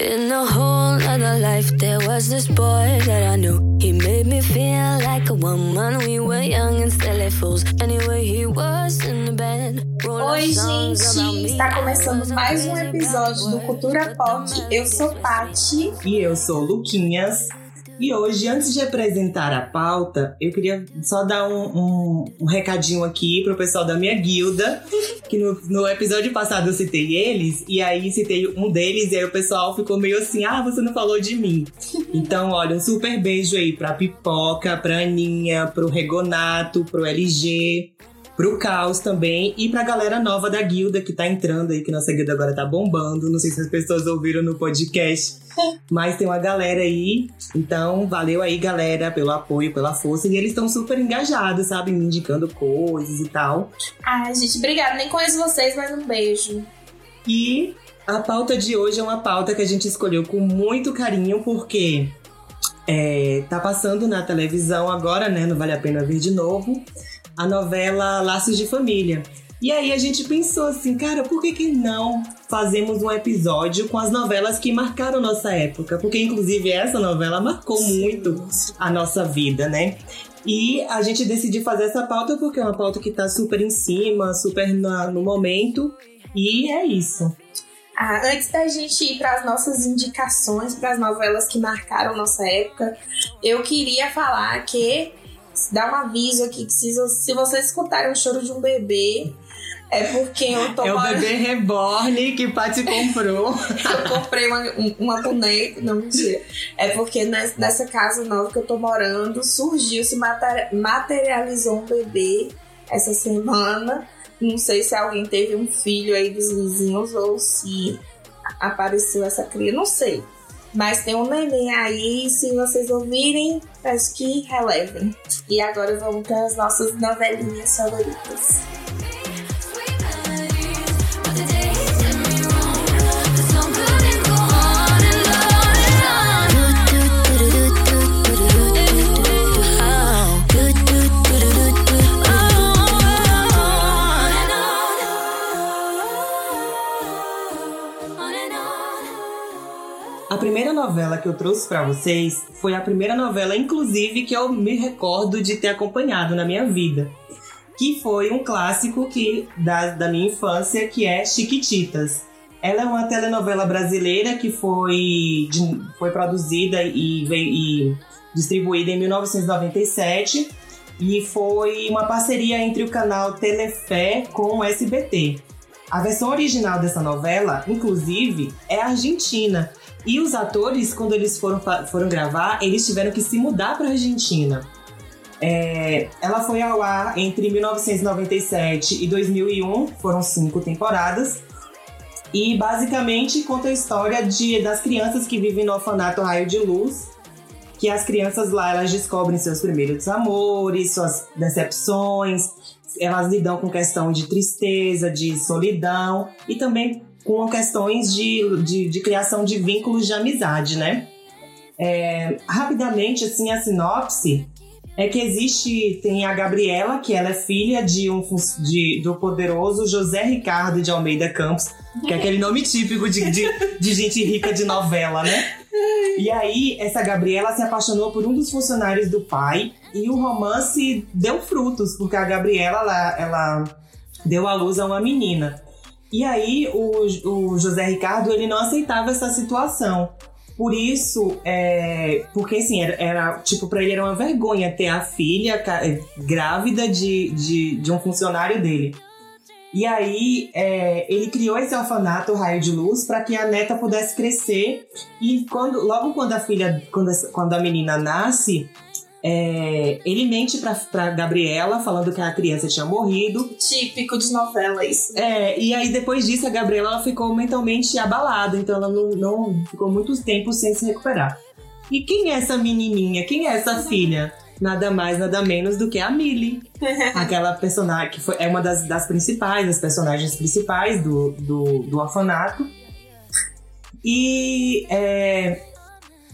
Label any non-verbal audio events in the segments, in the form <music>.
In a whole other life, there was this boy that I knew. He made me feel like a woman. We were young and silly fools. Anyway, he was in the band. Oi, gente! Está começando mais um episódio do Cultura Pop. Eu sou Pati. E eu sou Luquinhas. E hoje, antes de apresentar a pauta, eu queria só dar um, um, um recadinho aqui pro pessoal da minha guilda, que no, no, episódio passado eu citei eles, e aí citei um deles, e aí o pessoal ficou meio assim, ah, você não falou de mim. <laughs> Então, olha, um super beijo aí pra Pipoca, pra Aninha, pro Regonato, pro LG, pro Caos também e pra galera nova da guilda que tá entrando aí, que nossa guilda agora tá bombando. Não sei se as pessoas ouviram no podcast, mas tem uma galera aí. Então, valeu aí, galera, pelo apoio, pela força. E eles estão super engajados, sabe? Me indicando coisas e tal. Ai, gente, obrigada. Nem conheço vocês, mas um beijo. E a pauta de hoje é uma pauta que a gente escolheu com muito carinho, porque é, tá passando na televisão agora, né? Não vale a pena ver de novo a novela Laços de Família. E aí a gente pensou assim, cara, por que, que não fazemos um episódio com as novelas que marcaram nossa época? Porque, inclusive, essa novela marcou muito a nossa vida, né? E a gente decidiu fazer essa pauta porque é uma pauta que tá super em cima, super na, no momento. E é isso. Ah, antes da gente ir para as nossas indicações para as novelas que marcaram nossa época, eu queria falar que dar um aviso aqui que se, se vocês escutarem o choro de um bebê, é porque eu tô. É o bebê reborn que Paty comprou. <laughs> eu comprei uma, uma boneca. Não, mentira. É porque nessa casa nova que eu tô morando, surgiu, se materializou um bebê essa semana. Não sei se alguém teve um filho aí dos vizinhos ou se apareceu essa cria, não sei. Mas tem um neném aí, se vocês ouvirem, peço que relevem. E agora vamos para as nossas novelinhas favoritas. Primeira novela que eu trouxe para vocês foi a primeira novela, inclusive, que eu me recordo de ter acompanhado na minha vida. Que foi um clássico que, da, da minha infância, que é Chiquititas. Ela é uma telenovela brasileira que foi, de, foi produzida e, e distribuída em 1997 e foi uma parceria entre o canal Telefé com o SBT. A versão original dessa novela, inclusive, é argentina e os atores, quando eles foram, foram gravar, eles tiveram que se mudar para Argentina. É, ela foi ao ar entre 1997 e 2001, foram cinco temporadas. E basicamente conta a história de, das crianças que vivem no orfanato Raio de Luz, que as crianças lá elas descobrem seus primeiros amores, suas decepções, elas lidam com questão de tristeza, de solidão e também com questões de, de, de criação de vínculos de amizade, né? É, rapidamente, assim, a sinopse é que existe, tem a Gabriela, que ela é filha de um de, do poderoso José Ricardo de Almeida Campos, que é aquele nome típico de, de, de gente rica de novela, né? E aí, essa Gabriela se apaixonou por um dos funcionários do pai e o romance deu frutos, porque a Gabriela, ela, ela deu à luz a uma menina. E aí o, o José Ricardo ele não aceitava essa situação. Por isso, é, porque assim, era, era tipo, para ele era uma vergonha ter a filha é, grávida de, de, de um funcionário dele. E aí é, ele criou esse orfanato Raio de Luz para que a neta pudesse crescer. E quando, logo quando a filha, quando quando a menina nasce, é, ele mente pra, pra Gabriela, falando que a criança tinha morrido. Típico de novela, isso. É, e aí depois disso a Gabriela ela ficou mentalmente abalada, então ela não, não ficou muito tempo sem se recuperar. E quem é essa menininha? Quem é essa filha? Nada mais, nada menos do que a Millie. <laughs> aquela personagem que foi, é uma das, das principais, das personagens principais do, do, do orfanato. E é,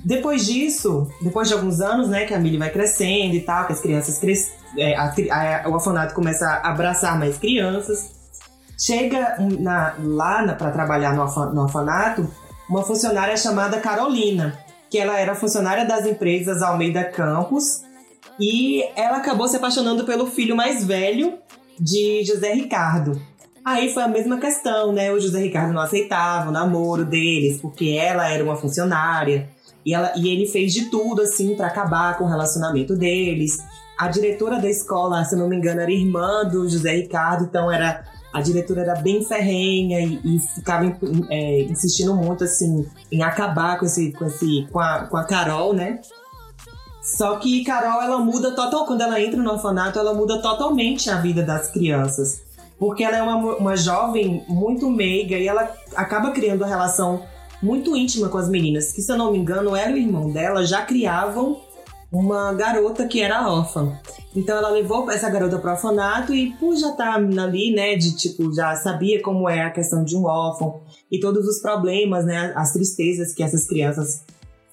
Depois disso, depois de alguns anos, né, que a Millie vai crescendo e tal, que as crianças crescem, é, a, a, o orfanato começa a abraçar mais crianças. Chega na, lá para trabalhar no, no orfanato uma funcionária chamada Carolina, que ela era funcionária das empresas Almeida Campos e ela acabou se apaixonando pelo filho mais velho de José Ricardo. Aí foi a mesma questão, né? O José Ricardo não aceitava o namoro deles, porque ela era uma funcionária. E, ela, e ele fez de tudo, assim, para acabar com o relacionamento deles. A diretora da escola, se não me engano, era irmã do José Ricardo, então era a diretora era bem ferrenha e, e ficava é, insistindo muito assim em acabar com esse com esse com a, com a Carol, né? Só que Carol ela muda total quando ela entra no orfanato, ela muda totalmente a vida das crianças. Porque ela é uma, uma jovem muito meiga e ela acaba criando uma relação muito íntima com as meninas, que se eu não me engano, era o irmão dela, já criavam uma garota que era órfã. Então ela levou essa garota pro orfanato e por já estar tá ali, né, de tipo, já sabia como é a questão de um órfão e todos os problemas, né, as tristezas que essas crianças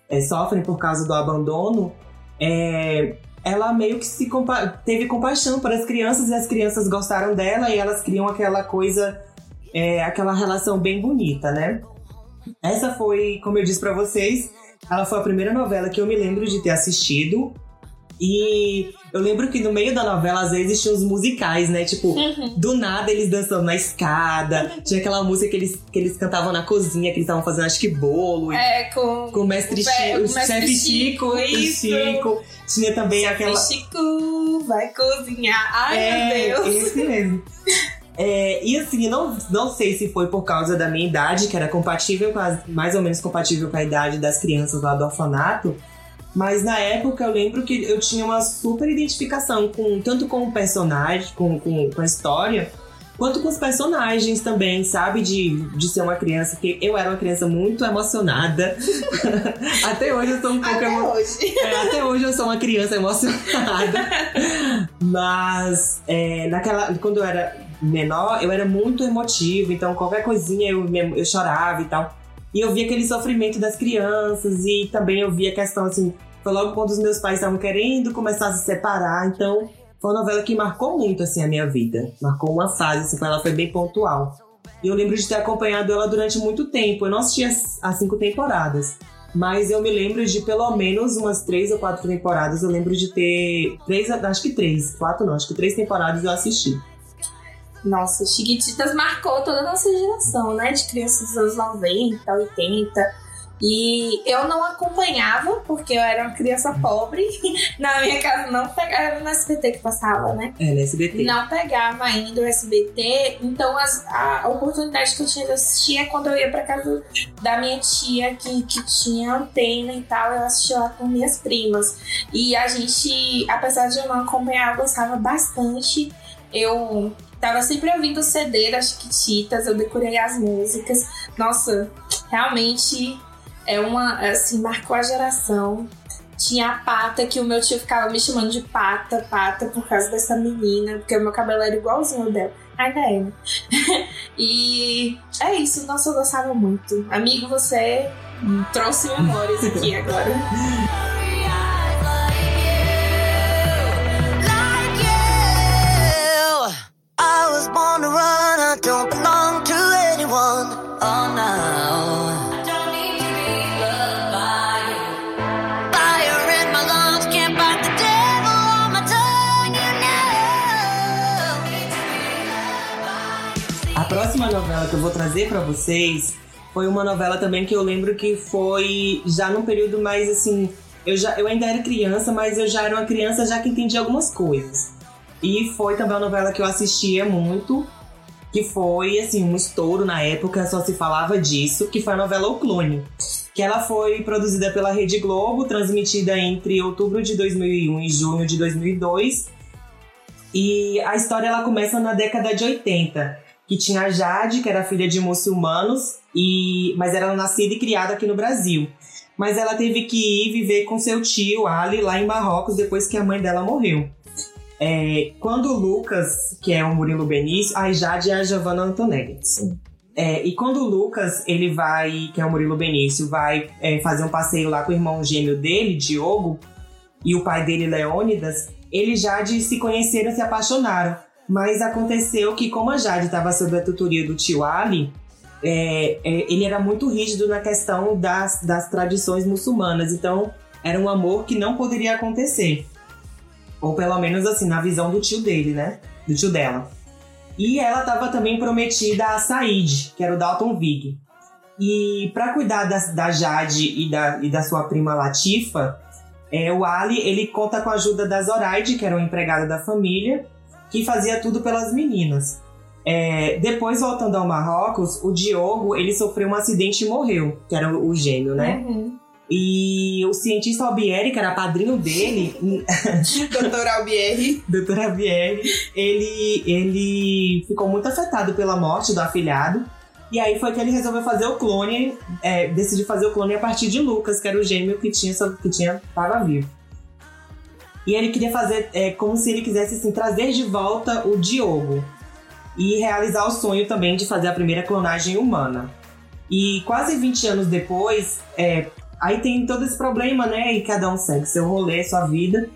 é, sofrem por causa do abandono, é, ela meio que se compa teve compaixão para as crianças e as crianças gostaram dela e elas criam aquela coisa, é, aquela relação bem bonita, né? Essa foi, como eu disse para vocês, ela foi a primeira novela que eu me lembro de ter assistido. E eu lembro que no meio da novela, às vezes, tinha os musicais, né? Tipo, uhum. do nada eles dançando na escada. Tinha aquela música que eles, que eles cantavam na cozinha, que eles estavam fazendo, acho que bolo. É, com, com o mestre Chico. O chefe Chico. Isso. Chico. Tinha também aquela. Chico vai cozinhar. Ai, é, meu Deus. Esse mesmo. <laughs> É, e assim, não, não sei se foi por causa da minha idade, que era compatível com as, mais ou menos compatível com a idade das crianças lá do orfanato, mas na época eu lembro que eu tinha uma super identificação com tanto com o personagem, com, com, com a história, quanto com os personagens também, sabe? De, de ser uma criança que eu era uma criança muito emocionada. <laughs> até hoje eu sou um pouco até emo... hoje. É, até hoje eu sou uma criança emocionada. <laughs> Mas é, naquela quando eu era menor, eu era muito emotivo, então qualquer coisinha eu, eu chorava e tal. E eu via aquele sofrimento das crianças e também eu via a questão assim, foi logo quando os meus pais estavam querendo começar a se separar, então foi uma novela que marcou muito assim a minha vida. Marcou uma fase, assim, ela foi bem pontual. E eu lembro de ter acompanhado ela durante muito tempo. Eu não assisti as, as cinco temporadas. Mas eu me lembro de pelo menos umas três ou quatro temporadas. Eu lembro de ter. Três, acho que três. Quatro não, acho que três temporadas eu assisti. Nossa, Chiquititas marcou toda a nossa geração, né? De crianças dos anos 90, 80. E eu não acompanhava, porque eu era uma criança pobre. <laughs> Na minha casa não pegava no SBT que passava, né? É, no SBT. Não pegava ainda o SBT. Então as, a oportunidade que eu tinha de assistir é quando eu ia pra casa da minha tia, que, que tinha antena e tal. Eu assistia lá com minhas primas. E a gente, apesar de eu não acompanhar, eu gostava bastante. Eu Tava sempre ouvindo CD das Chiquititas, eu decorei as músicas. Nossa, realmente é uma, assim, marcou a geração. Tinha a pata, que o meu tio ficava me chamando de pata, pata, por causa dessa menina, porque o meu cabelo era igualzinho ao dela. Ainda é. Né? <laughs> e é isso, nossa, eu gostava muito. Amigo, você trouxe memórias aqui agora. <laughs> born to run, I don't belong to anyone. Oh no. A próxima novela que eu vou trazer para vocês foi uma novela também que eu lembro que foi já num período mais assim. Eu, já, eu ainda era criança, mas eu já era uma criança já que entendia algumas coisas. E foi também uma novela que eu assistia muito, que foi assim um estouro na época, só se falava disso, que foi a novela O Clone, que ela foi produzida pela Rede Globo, transmitida entre outubro de 2001 e junho de 2002. E a história ela começa na década de 80, que tinha a Jade, que era filha de muçulmanos, e mas era nascida e criada aqui no Brasil. Mas ela teve que ir viver com seu tio Ali lá em Marrocos depois que a mãe dela morreu. É, quando o Lucas, que é o Murilo Benício, a Jade é a Giovanna Antonelli. É, e quando o Lucas, ele vai, que é o Murilo Benício, vai é, fazer um passeio lá com o irmão gêmeo dele, Diogo, e o pai dele, Leônidas, eles já de se conheceram, se apaixonaram. Mas aconteceu que, como a Jade estava sob a tutoria do tio Ali, é, é, ele era muito rígido na questão das, das tradições muçulmanas. Então, era um amor que não poderia acontecer. Ou pelo menos assim, na visão do tio dele, né? Do tio dela. E ela estava também prometida a Said, que era o Dalton Vig. E para cuidar da, da Jade e da, e da sua prima Latifa, é, o Ali ele conta com a ajuda da Zoraide, que era uma empregada da família, que fazia tudo pelas meninas. É, depois, voltando ao Marrocos, o Diogo ele sofreu um acidente e morreu, que era o, gêmeo, né? Uhum. E o cientista Albieri, que era padrinho dele, <laughs> Doutor Albieri. Dr. Albieri, ele, ele ficou muito afetado pela morte do afilhado. E aí foi que ele resolveu fazer o clone, é, decidiu fazer o clone a partir de Lucas, que era o gêmeo que tinha, que tinha estava vivo. E ele queria fazer é, como se ele quisesse assim, trazer de volta o Diogo e realizar o sonho também de fazer a primeira clonagem humana. E quase 20 anos depois, é, aí tem todo esse problema, né? E cada um segue seu rolê, sua vida.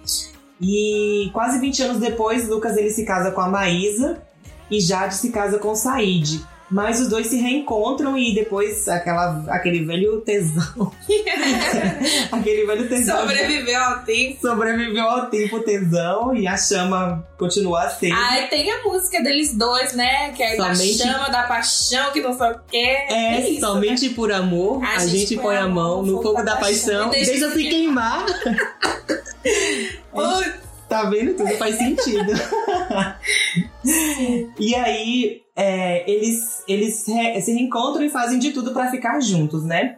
E quase 20 anos depois, Lucas ele se casa com a Maísa e Jade se casa com o Said. Mas os dois se reencontram e depois aquela, aquele velho tesão. <laughs> aquele velho tesão. Sobreviveu ao tempo. Sobreviveu ao tempo tesão e a chama continua acesa. Ai, tem a música deles dois, né? Que é Somente- da chama da paixão, que não sei o quê. É, isso, somente né? por amor a, gente, põe a mão no fogo da paixão, deixa se queimar. <laughs> Putz, Tá vendo? Tudo faz sentido. <laughs> e aí, é, eles, eles re- se reencontram e fazem de tudo pra ficar juntos, né?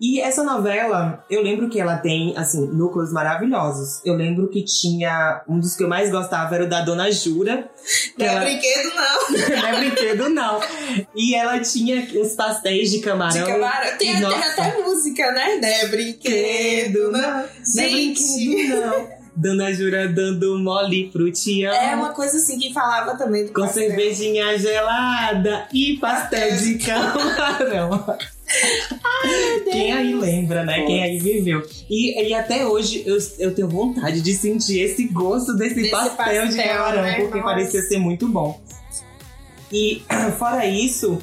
E essa novela, eu lembro que ela tem, assim, núcleos maravilhosos. Eu lembro que tinha. Um dos que eu mais gostava era o da Dona Jura. Não é ela- brinquedo, não. <laughs> não é brinquedo, não. E ela tinha os pastéis de camarão. De camarão. Tem, tem Nossa. até música, né? Não é brinquedo, não. Não é Gente, brinquedo, não. Dona Jura dando mole pro tião. é uma coisa assim que falava também do Com pastel. cervejinha gelada e pastel de camarão. <laughs> Quem aí lembra, né? Quem aí viveu. E, e até hoje eu, eu tenho vontade de sentir esse gosto desse, Desse pastel, de pastel, camarão, né? porque Nossa. parecia ser muito bom. E <clears throat> fora isso,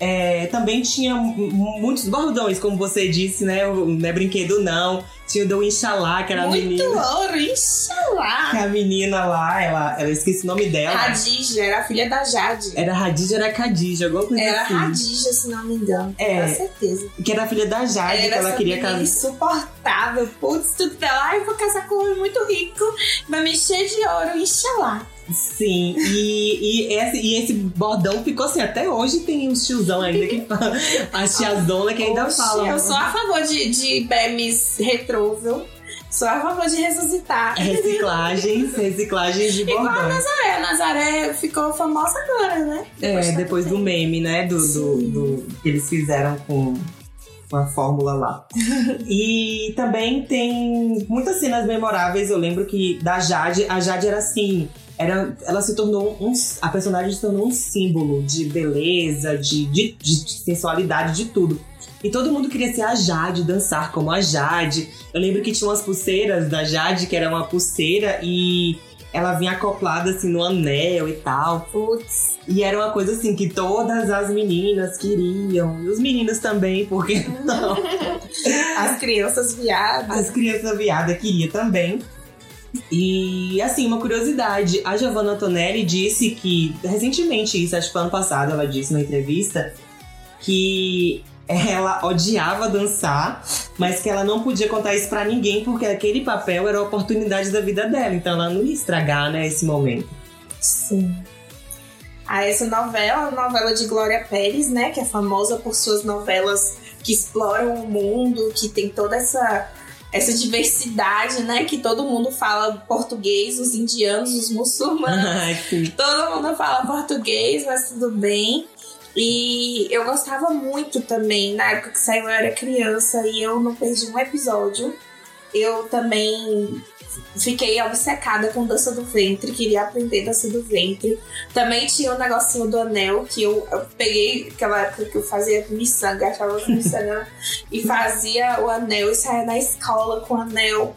é, também tinha mu- muitos bordões, como você disse, né? Não é brinquedo, não. Tinha o do Inxalá, que era a Muito menina. ouro, inxalá. Que a menina lá, ela, ela esqueci o nome dela. Radija, era a filha da Jade. Era Radija, era Khadija, alguma coisa Era assim. Radija, se não me engano. É. Com certeza. Que era a filha da Jade, que Era ela essa queria casar. insuportável. Putz, tudo dela. Ai, eu vou casar com um homem muito rico. Vai me encher de ouro, inxalá. Sim, e, e, esse, e esse bordão ficou assim, até hoje tem uns tiozão ainda que fala, a tiazona que ainda fala. Eu sou a favor de, de memes retrô, viu? Sou a favor de ressuscitar. Reciclagens, <laughs> reciclagens de Igual a. Nazaré. A Nazaré ficou famosa agora, né? É, de depois do meme, né? Do, do, do- que eles fizeram com, com a fórmula lá. <laughs> e também tem muitas cenas memoráveis. Eu lembro que da Jade, a Jade era assim. Era, ela se tornou um. A personagem se tornou um símbolo de beleza, de, de, de sensualidade, de tudo. E todo mundo queria ser a Jade, dançar como a Jade. Eu lembro que tinha umas pulseiras da Jade, que era uma pulseira e ela vinha acoplada assim no anel e tal. Putz. E era uma coisa assim que todas as meninas queriam. E os meninos também, porque <laughs> não? As crianças viadas. As crianças viadas queriam também. E assim, uma curiosidade, a Giovanna Antonelli disse que, recentemente, isso acho que ano passado, ela disse numa entrevista, que ela odiava dançar, mas que ela não podia contar isso pra ninguém, porque aquele papel era a oportunidade da vida dela, então ela não ia estragar, né, esse momento. Sim. Ah, essa novela, a novela de Glória Pérez, né? Que é famosa por suas novelas que exploram o mundo, que tem toda essa, essa diversidade, né? Que todo mundo fala português, os indianos, os muçulmanos. <laughs> Ai. Todo mundo fala português, mas tudo bem. E eu gostava muito também, na época que saiu eu era criança e eu não perdi um episódio. Eu também fiquei obcecada com dança do ventre, queria aprender dança do ventre. Também tinha o um negocinho do anel, que eu, eu, peguei aquela época que eu fazia miçanga, achava miçanga, e fazia o anel e saía na escola com o anel.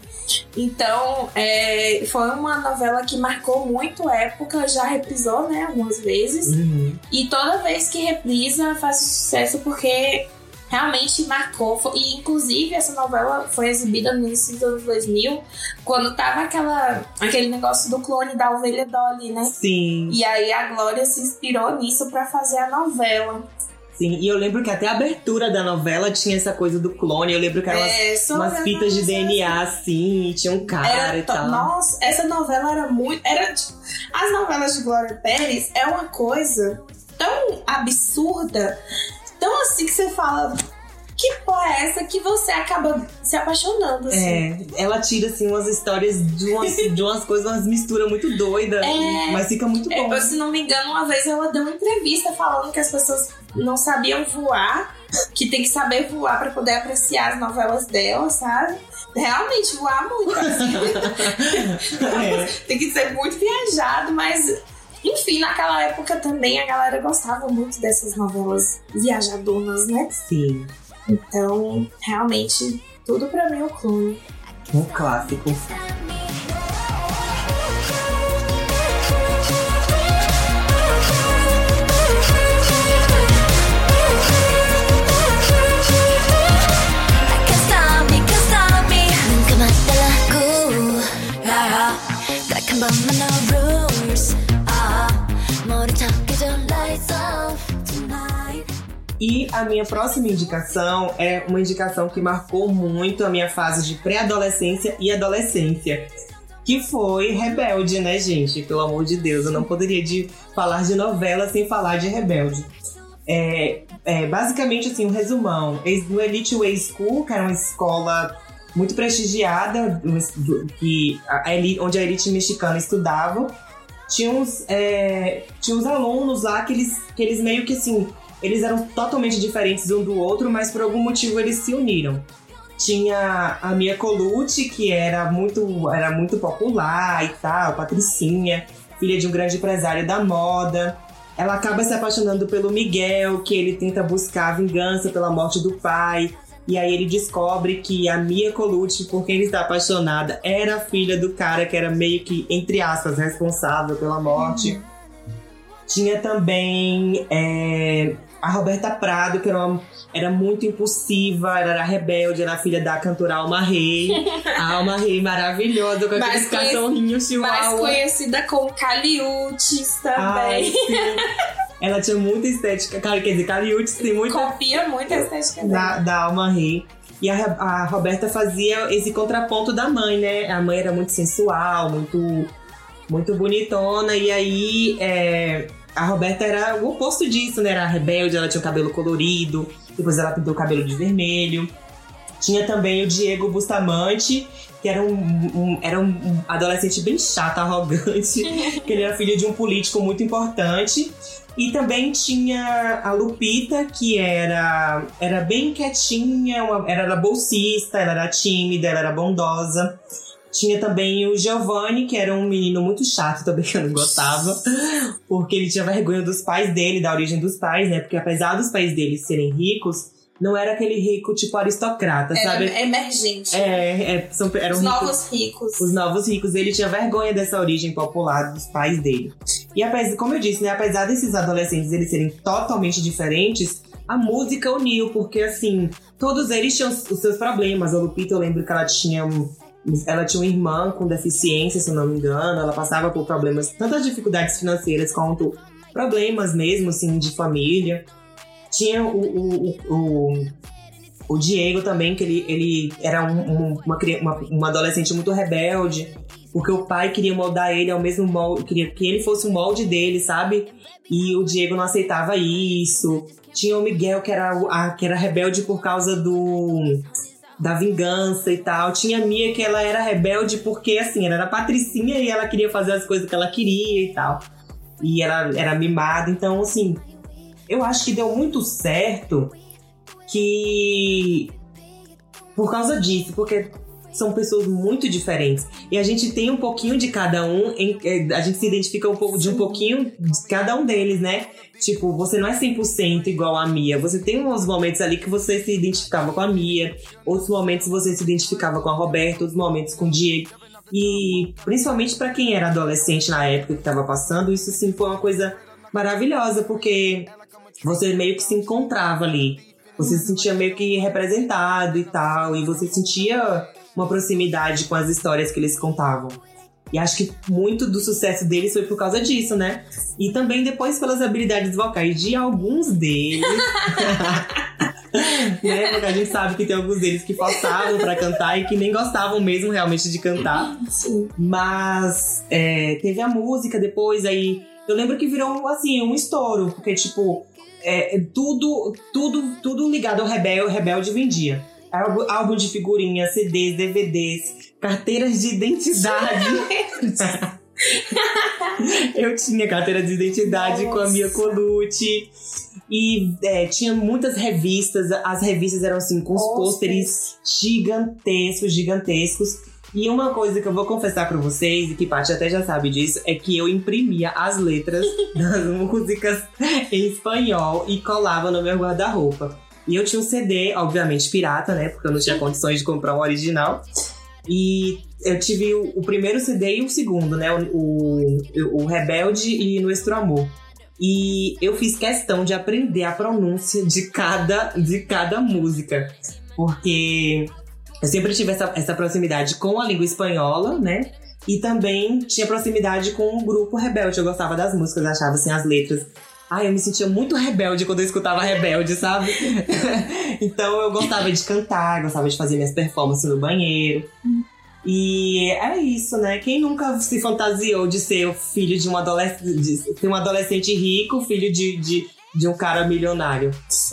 Então, é, foi uma novela que marcou muito época, já reprisou, né, algumas vezes. Uhum. E toda vez que reprisa faz sucesso porque realmente marcou. E inclusive essa novela foi exibida no início dos anos 2000, quando tava aquela, aquele negócio do clone da ovelha Dolly, né? Sim. E aí a Glória se inspirou nisso para fazer a novela. Sim, e eu lembro que até a abertura da novela tinha essa coisa do clone. Eu lembro que eram É, umas, umas fitas de DNA assim, e tinha um cara Era e tal. Nossa, essa novela era muito. Era, as novelas de Glória Pérez é uma coisa tão absurda, tão assim que você fala. Que porra é essa que você acaba se apaixonando, assim. É, ela tira assim umas histórias de umas, de umas <laughs> coisas, umas misturas muito doidas, É. mas fica muito É, bom. se não me engano, uma vez ela deu uma entrevista falando que as pessoas não sabiam voar, que tem que saber voar pra poder apreciar as novelas dela, sabe? Realmente, voar muito. assim. <laughs> É. <laughs> tem que ser muito viajado, mas. Enfim, naquela época também a galera gostava muito dessas novelas viajadonas, né? Sim, Então, realmente, tudo pra mim é o clone. um clássico. E a minha próxima indicação é uma indicação que marcou muito a minha fase de pré-adolescência e adolescência. Que foi Rebelde, né, gente? Pelo amor de Deus, eu não poderia de falar de novela sem falar de Rebelde. É, é, basicamente, assim, um resumão. No Elite Way School, que era uma escola muito prestigiada, que a elite- onde a elite mexicana estudava, tinha uns, é, tinha uns alunos lá que eles, que eles meio que assim, eles eram totalmente diferentes um do outro, mas por algum motivo eles se uniram. Tinha a Mia Colucci, que era muito, era muito popular e tal, patricinha, filha de um grande empresário da moda. Ela acaba se apaixonando pelo Miguel, que ele tenta buscar vingança pela morte do pai. E aí ele descobre que a Mia Colucci, por quem ele está apaixonada, era filha do cara que era meio que, entre aspas, responsável pela morte. Tinha também é, a Roberta Prado, que era, uma- era muito impulsiva, era rebelde, era filha da cantora Alma Rei. A Alma Rei maravilhosa, com Mais aqueles cachorrinhos Mais chihuahua. conhecida como Caliutes Ai, também. sim. Ela tinha muita estética. Cara, quer dizer, Caliutes tem muita Copia muito a estética dela. da, da Alma Rei. E a, a Roberta fazia esse contraponto da mãe, né? A mãe era muito sensual, muito, muito bonitona. E aí é, a Roberta era o oposto disso, né? Era rebelde, ela tinha o cabelo colorido. Depois ela pintou o cabelo de vermelho. Tinha também o Diego Bustamante, que era um, um- era um adolescente bem chato, arrogante. <laughs> que ele era filho de um político muito importante. E também tinha a Lupita, que era, era bem quietinha, uma- era bolsista, ela era tímida, ela era bondosa. Tinha também o Giovanni, que era um menino muito chato também, <laughs> que eu não gostava. Porque ele tinha vergonha dos pais dele, da origem dos pais, né? Porque apesar dos pais dele serem ricos, não era aquele rico tipo aristocrata, Era sabe? emergente. É, é, são, eram Os ricos novos ricos. os novos ricos, ele tinha vergonha dessa origem popular dos pais dele. E apesar, como eu disse, né, apesar desses adolescentes eles serem totalmente diferentes, a música uniu, porque assim, todos eles tinham os seus problemas. A Lupita, eu lembro que ela tinha um, ela tinha uma irmã com deficiência, se não me engano, ela passava por problemas, tantas dificuldades financeiras quanto problemas mesmo, assim, de família. Tinha o, o, o, o, Diego também, que ele, ele era um- um- uma, uma, uma adolescente muito rebelde, porque o pai queria moldar ele ao mesmo molde, queria que ele fosse o molde dele, sabe? E o Diego não aceitava isso. Tinha o Miguel, que era, a, que era rebelde por causa do da vingança e tal. Tinha a Mia, que ela era rebelde porque, assim, ela era patricinha e ela queria fazer as coisas que ela queria e tal. E ela era mimada, então, assim, eu acho que deu muito certo que. Por causa disso, porque são pessoas muito diferentes. E a gente tem um pouquinho de cada um, é, a gente se identifica um pouco de um pouquinho de cada um deles, né? Tipo, você não é 100% igual a Mia. Você tem uns momentos ali que você se identificava com a Mia, outros momentos você se identificava com a Roberta, outros momentos com o Diego. E principalmente pra quem era adolescente na época que tava passando, isso sim foi uma coisa maravilhosa, porque você meio que se encontrava ali. Você se sentia meio que representado e tal, e você sentia uma proximidade com as histórias que eles contavam. E acho que muito do sucesso deles foi por causa disso, né? E também depois pelas habilidades vocais de alguns deles. <laughs> né? Porque a gente sabe que tem alguns deles que forçavam pra cantar e que nem gostavam mesmo realmente de cantar. Sim. Mas é, teve a música depois, aí eu lembro que virou assim, um estouro, porque tipo, é, é tudo, tudo, tudo ligado ao Rebel, Rebelde vendia. Álbum, de figurinhas, CDs, DVDs, carteiras de identidade. <laughs> eu tinha carteira de identidade com a Mia Nossa. Colucci. E é, tinha muitas revistas, as revistas eram assim, com os pôsteres gigantescos, gigantescos. E uma coisa que eu vou confessar pra vocês, e que Paty até já sabe disso, é que eu imprimia as letras <laughs> das músicas em espanhol e colava no meu guarda-roupa. E eu tinha um CD, obviamente pirata, né? Porque eu não tinha condições de comprar um original. E eu tive o, o primeiro CD e o segundo, né? O, o, o Rebelde e Nuestro Amor. E eu fiz questão de aprender a pronúncia de cada, de cada música. Porque eu sempre tive essa, essa proximidade com a língua espanhola, né? E também tinha proximidade com o grupo Rebelde. Eu gostava das músicas, achava assim as letras. Ai, eu me sentia muito rebelde quando eu escutava Rebelde, sabe? <laughs> então eu gostava de cantar, gostava de fazer minhas performances no banheiro. E é isso, né? Quem nunca se fantasiou de ser filho de um adolescente, ser um adolescente rico, filho de, de, de um cara milionário?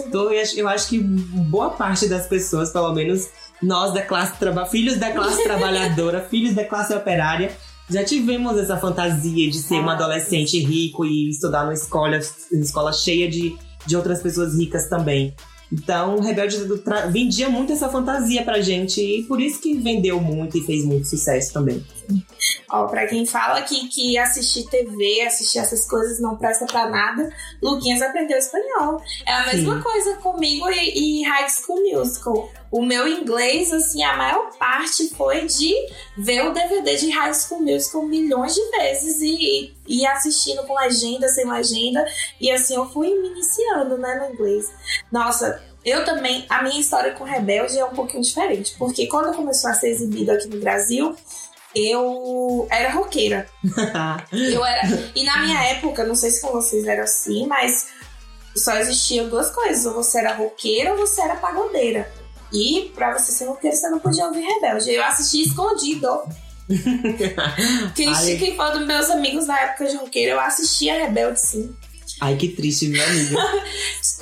Então, eu acho, que boa parte das pessoas, pelo menos nós da classe filhos da classe trabalhadora, <laughs> filhos da classe operária, já tivemos essa fantasia de ser um Ah. adolescente rico e estudar numa escola, numa escola cheia de, de outras pessoas ricas também. Então, o Rebelde vendia muito essa fantasia pra gente e por isso que vendeu muito e fez muito sucesso também. Ó, pra quem fala que, que assistir TV, assistir essas coisas não presta pra nada, Luquinhas aprendeu espanhol. É a mesma Sim. coisa comigo e, e High School Musical. O meu inglês, assim, a maior parte foi de ver o DVD de High School Musical milhões de vezes e, e assistindo com legenda, sem legenda. E assim, eu fui me iniciando, né, no inglês. Nossa, eu também, a minha história com Rebelde é um pouquinho diferente, porque quando começou a ser exibido aqui no Brasil, eu era roqueira. <laughs> Eu era. E na minha época, não sei se com vocês era assim, mas só existiam duas coisas: ou você era roqueira ou você era pagodeira. E pra você ser roqueira, você não podia ouvir rebelde. Eu assisti escondido. <laughs> Quem, quem for dos meus amigos na época de roqueira, eu assistia rebelde sim. Ai, que triste, minha amiga. <laughs>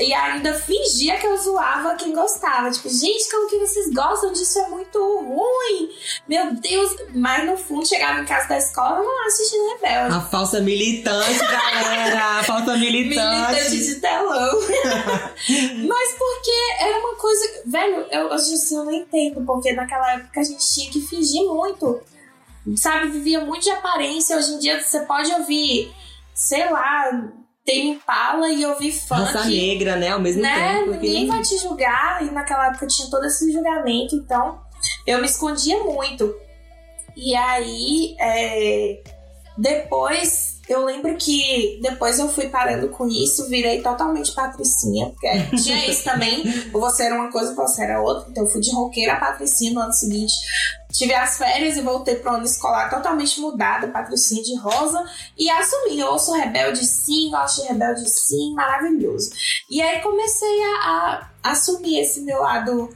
E ainda fingia que eu zoava quem gostava. Tipo, gente, como que vocês gostam disso? É muito ruim. Meu Deus. Mas no fundo, chegava em casa da escola, não assistindo rebelde. A falsa militante, galera! A falsa Militante militante. de telão. <laughs> Mas porque era uma coisa. Velho, eu, hoje assim, eu não entendo, porque naquela época a gente tinha que fingir muito. Sabe, vivia muito de aparência. Hoje em dia você pode ouvir, sei lá, tem Impala e ouvir Raça funk. negra, né? Ao mesmo Né? tempo. Ninguém que- vai te julgar. E naquela época tinha todo esse julgamento. Então, eu me escondia muito. E aí, é, depois, eu lembro que depois eu fui parando com isso, virei totalmente patricinha, porque tinha isso também. <laughs> Ou você era uma coisa, ou você era outra. Então, eu fui de roqueira a patricinha no ano seguinte. Tive as férias e voltei pro ano escolar totalmente mudada, patricinha de rosa. E assumi, eu ouço rebelde sim, gosto de rebelde sim, maravilhoso. E aí comecei a, a assumir esse meu lado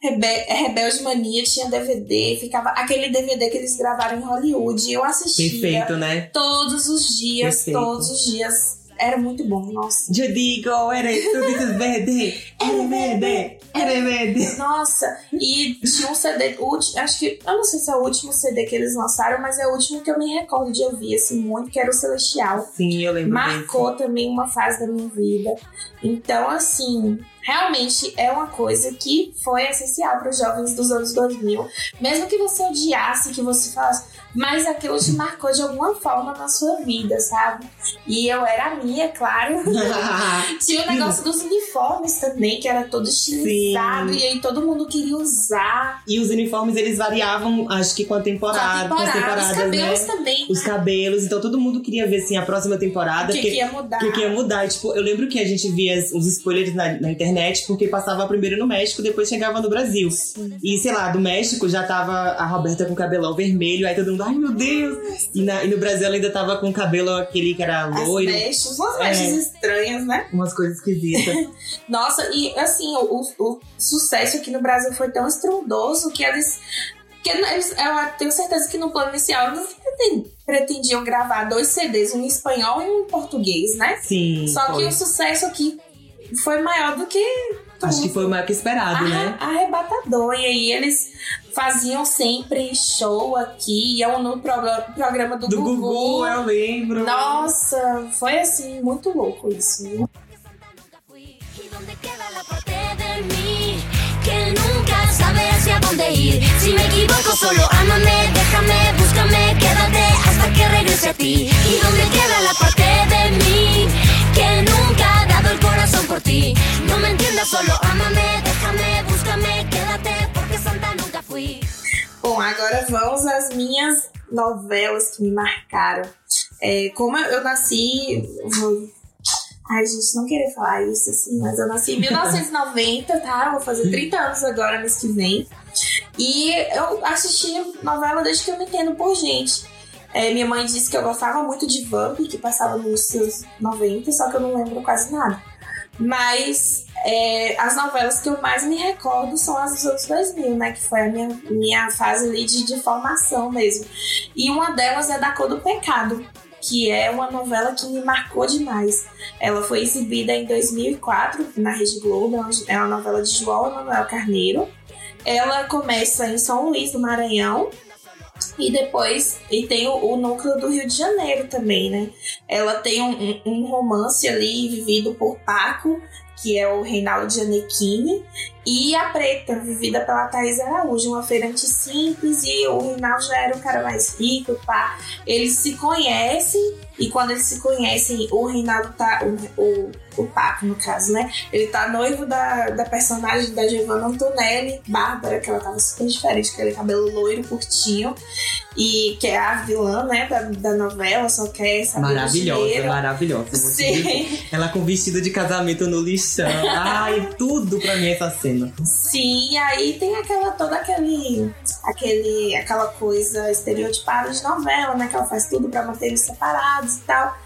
rebe rebelde mania, tinha DVD, ficava aquele DVD que eles gravaram em Hollywood, eu assistia Perfeito, né? todos os dias, Perfeito. todos os dias. Era muito bom, nossa. Eu digo, eres tu dices verde, eres verde, eres verde. Nossa, e tinha um CD, acho que, eu não sei se é o último CD que eles lançaram, mas é o último que eu me recordo de ouvir, assim, muito, que era o Celestial. Sim, eu lembro Marcou também uma fase da minha vida. Então, assim, realmente é uma coisa que foi essencial para os jovens dos anos 2000. Mesmo que você odiasse, que você falasse, mas aquilo te marcou de alguma forma na sua vida, sabe? E eu era a minha, claro. <laughs> Tinha o negócio dos uniformes também, que era todo estilizado, Sim. e aí todo mundo queria usar. E os uniformes, eles variavam, acho que com a temporada, com, as temporadas, os cabelos né? também. Os cabelos, então todo mundo queria ver, assim, a próxima temporada. o que, que ia mudar. O que, que ia mudar? E, Tipo, eu lembro que a gente via os spoilers na, na internet porque passava primeiro no México, depois chegava no Brasil. E sei lá, do México já tava a Roberta com o cabelão vermelho, aí todo mundo, ai meu Deus! E, na- e no Brasil ela ainda tava com o cabelo aquele que era As loiro, mechas, umas É. mechas estranhas, né? umas coisas esquisitas. <laughs> Nossa, e assim, o, o- sucesso aqui no Brasil foi tão estrondoso que eles. Que eles eu tenho certeza que no plano inicial eles preten- pretendiam gravar dois CDs, um em espanhol e um em português, né? Sim. Só que foi. o sucesso aqui foi maior do que Acho que foi o maior que esperado, né? Arra- arrebatador. E aí eles faziam sempre show aqui, iam no progra- programa do, Do Gugu, eu lembro. Nossa, foi assim, muito louco isso. nunca sabe hacia dónde ir? Si me equivoco, solo ámame, déjame, búscame, quédate hasta que regrese a ti. ¿Y dónde queda la parte de mí que nunca el corazón por ti? No me entiendas, solo déjame, búscame, quédate porque santa nunca fui. Bom, agora vamos às minhas novelas que me marcaram. É, como eu, nasci. Ai, gente, não queria falar isso assim, mas eu nasci em 1990, tá? Vou fazer 30 anos agora, mês que vem. E eu assisti novela desde que eu me entendo por gente. É, minha mãe disse que eu gostava muito de Vamp, que passava nos seus 90, só que eu não lembro quase nada. Mas é, as novelas que eu mais me recordo são as dos anos 2000, né? Que foi a minha, minha fase ali de, de formação mesmo. E uma delas é Da Cor do Pecado, que é uma novela que me marcou demais. Ela foi exibida em 2004 na Rede Globo, é uma- é uma novela de João Emanuel Carneiro. Ela começa em São Luís do Maranhão e depois e tem o, o núcleo do Rio de Janeiro também, né? Ela tem um, um- um romance ali vivido por Paco, que é o Reinaldo Gianecchini, e a Preta, vivida pela Thais Araújo, uma feirante simples, e o Reinaldo já era um cara mais rico, pá. Eles se conhecem, e quando eles se conhecem, o Reinaldo tá. O, o, o Paco, no caso, né? Ele tá noivo da, da personagem da Giovanna Antonelli, Bárbara, que ela tava super diferente, aquele cabelo loiro, curtinho, e que é a vilã, né, da, da novela, só quer saber Maravilhosa, dinheiro. maravilhosa. Sim. Ela com vestido de casamento no lixão. <laughs> Ai, tudo pra mim essa cena. Sim, e aí tem aquela toda aquele, aquele aquela coisa estereotipada de novela, né? Que ela faz tudo pra manter eles separados e tal.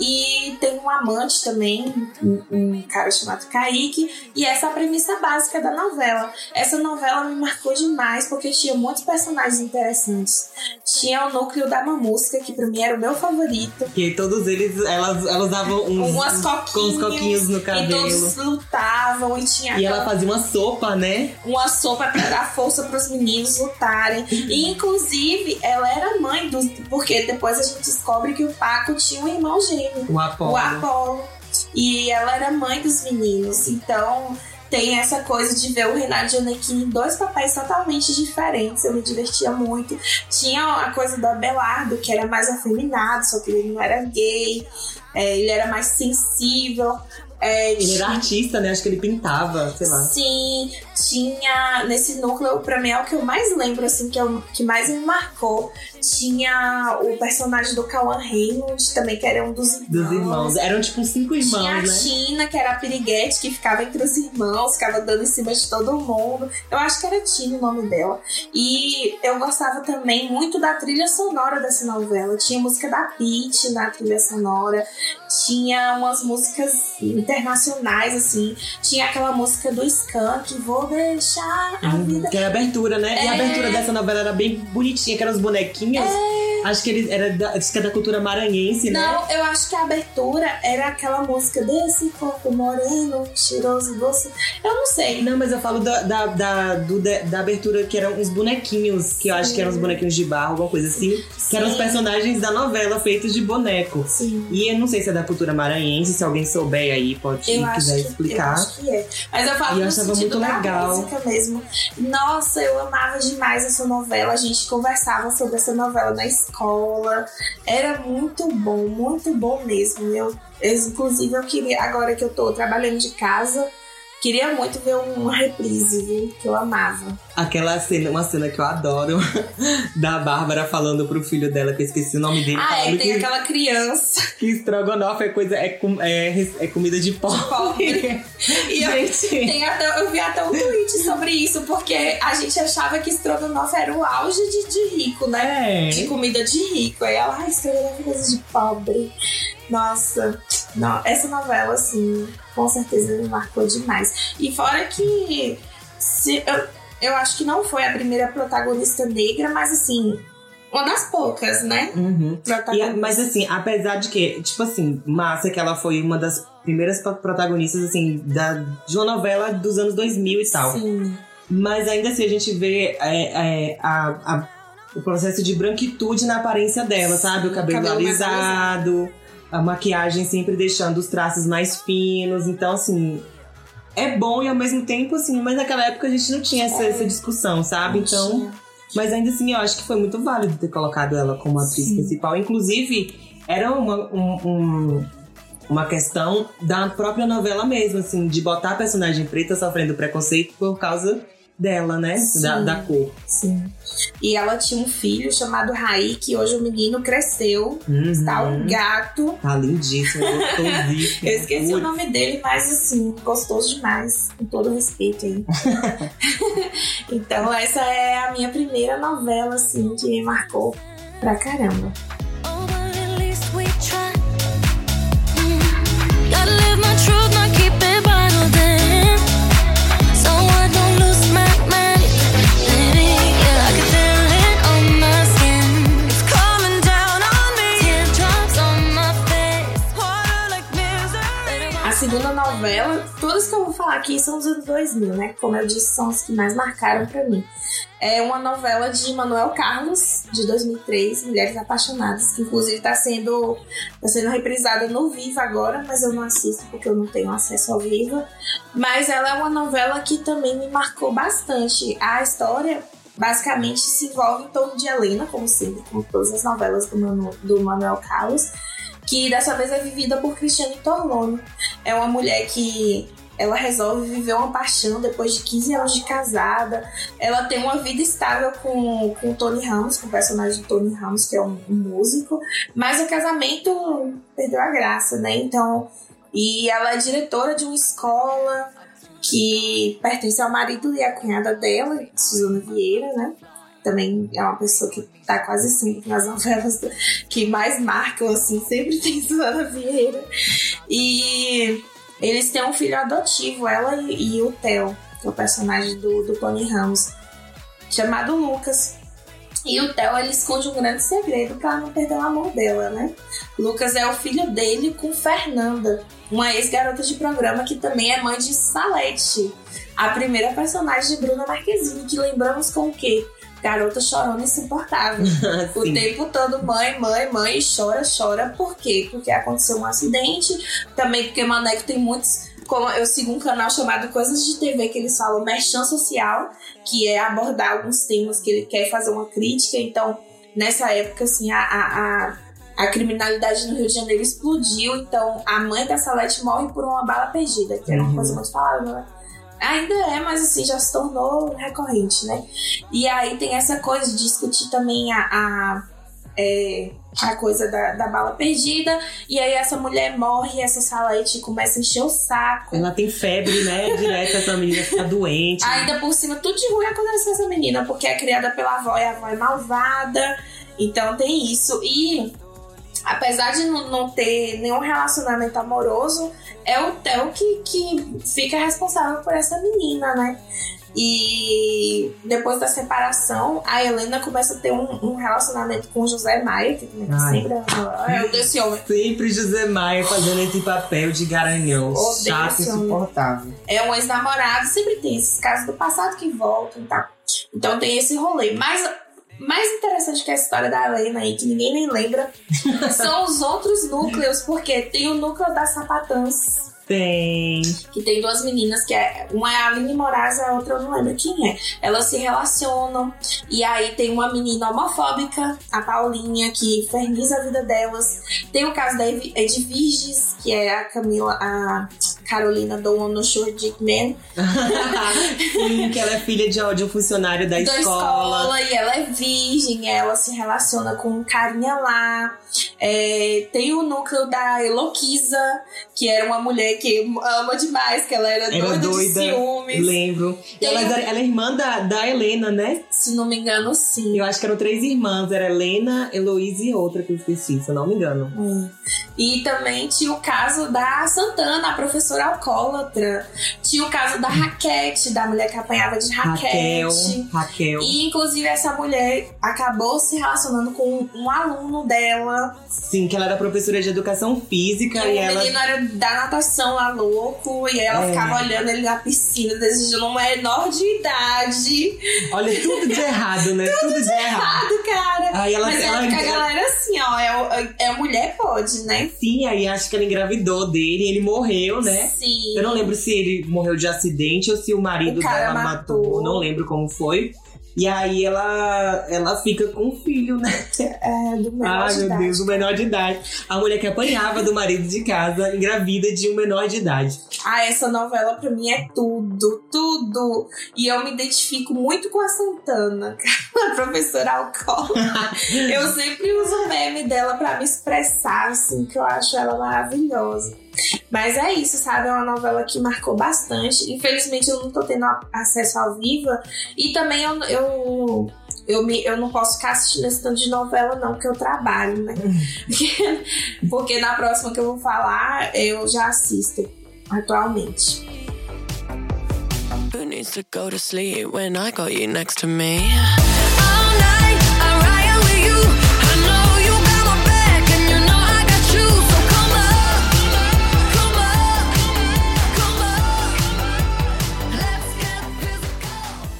E tem um amante também, um, um cara chamado Kaique, e essa é a premissa básica da novela. Essa novela me marcou demais porque tinha muitos personagens interessantes. Tinha o núcleo da Mamusca, que pra mim era o meu favorito. Que todos eles, elas, elas usavam uns, Umas com coquinhos, os coquinhos no E cabelo. todos lutavam e tinha E ela fazia uma sopa, né? uma sopa pra dar força pros meninos lutarem. E inclusive ela era mãe dos. Porque depois a gente descobre que o Paco tinha um irmão gêmeo, O Apolo. o Apolo. E ela era mãe dos meninos. Então tem essa coisa de ver o Renato Gianecchini em dois papéis totalmente diferentes. Eu me divertia muito. Tinha a coisa do Abelardo, que era mais afeminado, só que ele não era gay. É, ele era mais sensível. É, Ele tinha- era artista, né? Acho que ele pintava, sei lá. Sim, tinha nesse núcleo, pra mim é o que eu mais lembro, assim, que, é o que mais me marcou. Tinha o personagem do Cauã Raymond, também, que era um dos irmãos. Dos irmãos. Eram tipo cinco Tinha a irmãos, né? Tina, que era a piriguete, que ficava entre os irmãos, ficava dando em cima de todo mundo. Eu acho que era Tina o nome dela. E eu gostava também muito da trilha sonora dessa novela. Tinha música da Pitty na trilha sonora. Tinha umas músicas internacionais, assim. Tinha aquela música do Skank, Vou Deixar a Uhum, Vida. Que era a abertura, né? E a É. abertura dessa novela era bem bonitinha, que eram os bonequinhos. Acho que ele era da, acho que é da cultura maranhense, né? Não, eu acho que a abertura era aquela música desse corpo moreno, cheiroso, doce. Eu não sei. Não, mas eu falo da, da, da, do- da, abertura que eram uns bonequinhos, que eu acho que eram uns bonequinhos de barro, alguma coisa assim. Que eram os Sim. personagens da novela feitos de boneco. Sim. E eu não sei se é da cultura maranhense, se alguém souber aí, pode, Eu quiser que, explicar. eu acho que é. Mas eu falo E eu achava muito legal. música mesmo. Nossa, eu amava demais essa novela. A gente conversava sobre essa novela na escola. Era muito bom, muito bom mesmo. Eu, eu, inclusive, eu queria, agora que eu tô trabalhando de casa, queria muito ver uma reprise, viu? Que eu amava. Aquela cena, uma cena que eu adoro, <laughs> da Bárbara falando pro filho dela, que eu esqueci o nome dele, Ah, é, tem que, aquela criança que estrogonofe é coisa, é, é, é comida de pobre. pobre. E eu, Gente, Tem até, eu vi até um tweet sobre isso, porque a gente achava que estrogonofe era o auge de, de rico, né? é. De comida de rico. Aí ela, ah, estrogonofe é coisa de pobre. Nossa, não, essa novela, assim, com certeza me marcou demais. E fora que se, eu, eu acho que não foi a primeira protagonista negra, mas assim, uma das poucas, né? Uhum. E, mas assim, apesar de que, tipo assim, massa que ela foi uma das primeiras pro- protagonistas, assim, da, de uma novela dos anos 2000 e tal. Sim, Mas ainda assim, a gente vê é, é, a, a- o processo de branquitude na aparência dela, sabe? O cabelo, cabelo alisado, a maquiagem sempre deixando os traços mais finos. Então, assim, é bom e ao mesmo tempo, assim, mas naquela época a gente não tinha essa, essa discussão, sabe? Então. Mas ainda assim, eu acho que foi muito válido ter colocado ela como atriz Sim. principal. Inclusive, era uma, um- um- uma questão da própria novela mesmo, assim, de botar a personagem preta sofrendo preconceito por causa dela, né? Sim. Da, da cor. Sim. E ela tinha um filho chamado Raí, que hoje o menino cresceu, Uhum. está um gato. Tá lindíssimo, gostosíssimo. <laughs> Eu esqueci o Putz. nome dele, mas assim, gostoso demais, com todo respeito aí. <laughs> então, essa é a minha primeira novela, assim, que me marcou pra caramba. Gotta live my truth, not keep it bottled in. Novela, todas que eu vou falar aqui são dos anos 2000, né? Como eu disse, são as que mais marcaram pra mim. É uma novela de Manuel Carlos, de 2003, Mulheres Apaixonadas, que inclusive tá sendo, tá sendo reprisada no Viva agora, mas eu não assisto porque eu não tenho acesso ao Viva. Mas ela é uma novela que também me marcou bastante. A história basicamente se envolve em torno de Helena, como sempre, como todas as novelas do, Manu, do Manuel Carlos, que dessa vez é vivida por Cristiane Torlone. É uma mulher que ela resolve viver uma paixão depois de 15 anos de casada. Ela tem uma vida estável com, com o Tony Ramos, com o personagem do Tony Ramos, que é um, um músico. Mas o casamento perdeu a graça, né? Então. E ela é diretora de uma escola que pertence ao marido e à cunhada dela, Suzana Vieira, né? Também é uma pessoa que tá quase sempre nas novelas que mais marcam, assim, sempre <laughs> tem Suzana Vieira. E eles têm um filho adotivo, ela e, e o Theo, que é o personagem do, do Tony Ramos, chamado Lucas. E o Theo ele esconde um grande segredo para não perder o amor dela, né? Lucas é o filho dele com Fernanda, uma ex-garota de programa que também é mãe de Salete, a primeira personagem de Bruna Marquezine, que lembramos com o quê? Garota chorona insuportável. <laughs> O Sim. tempo todo, mãe, mãe, mãe, chora, chora. Por quê? Porque aconteceu um acidente. Também porque Maneco tem muitos. Como eu sigo um canal chamado Coisas de TV, que eles falam merchan social, que é abordar alguns temas que ele quer fazer uma crítica. Então, nessa época, assim, a, a, a, a criminalidade no Rio de Janeiro explodiu. Então, a mãe da Salete morre por uma bala perdida, que era uma Uhum. coisa muito falada, né? Ainda é, mas assim, já se tornou recorrente, né? E aí tem essa coisa de discutir também a, a, é, a coisa da, da bala perdida. E aí essa mulher morre, essa salete começa a encher o saco. Ela tem febre, né? <laughs> Direto, essa menina fica doente. Ainda por cima, tudo de ruim acontece com essa menina, porque é criada pela avó e a avó é malvada. Então tem isso. E apesar de não, ter nenhum relacionamento amoroso, é o Theo que, que fica responsável por essa menina, né? E depois da separação, a Helena começa a ter um, um relacionamento com o José Maia, que sempre é o desse homem. Sempre José Maia fazendo esse papel de garanhão. Chato e insuportável. É um ex-namorado, sempre tem esses casos do passado que voltam e tal. Então tem esse rolê. Mas mais interessante que a história da Helena aí, que ninguém nem lembra, <laughs> são os outros núcleos, porque tem o núcleo das sapatãs, Tem. que tem duas meninas, que é uma é a Aline Moraes, a outra eu não lembro quem é. Elas se relacionam, e aí tem uma menina homofóbica, a Paulinha, que inferniza a vida delas. Tem o caso da Edviges, que é a Camila, a Carolina do Ono Shore Dickman, <laughs> Sim, que ela é filha de, de um funcionário da, da escola. escola e ela é virgem, ela se relaciona com um carinha lá. É, tem o núcleo da Eloquisa, que era uma mulher que ama demais, que ela era, Era doida, de doida. ciúmes. Lembro. E Tem ela, ela é irmã da, da Helena, né? Se não me engano, sim. Eu acho que eram três irmãs. Era Helena, Heloísa e outra que eu esqueci, se eu não me engano. Hum. E também tinha o caso da Santana, a professora alcoólatra. Tinha o caso da raquete, da mulher que apanhava de Raquel. raquete. Raquel. E inclusive essa mulher acabou se relacionando com um aluno dela. Sim, que ela era professora de educação física E e o ela. menino era da natação lá louco, e ela É. ficava olhando ele na piscina, desejando um menor de idade. Olha, tudo de errado, né? <laughs> Tudo, de errado. Errado, cara. Aí ela, Mas é ela, porque a galera assim, ó, é, o- é mulher pode, né? Sim, aí acho que ela engravidou dele, ele morreu, né? Sim. Eu não lembro se ele morreu de acidente ou se o marido O dela matou. matou. Não lembro como foi. E aí ela, ela fica com o filho, né? É, do menor Ai, de meu idade. Deus, o menor de idade. A mulher que apanhava do marido de casa, engravida de um menor de idade. Ah, essa novela pra mim é tudo, tudo. E eu me identifico muito com a Santana, <laughs> a professora alcoólatra. <laughs> eu sempre uso o meme dela pra me expressar, assim, que eu acho ela maravilhosa. Mas é isso, sabe? É uma novela que marcou bastante. Infelizmente eu não tô tendo acesso ao Viva. E também eu, eu, eu, me, eu não posso ficar assistindo esse tanto de novela, não, porque eu trabalho, né? <laughs> porque na próxima que eu vou falar, eu já assisto atualmente. Who needs to go to sleep when I got you next to me?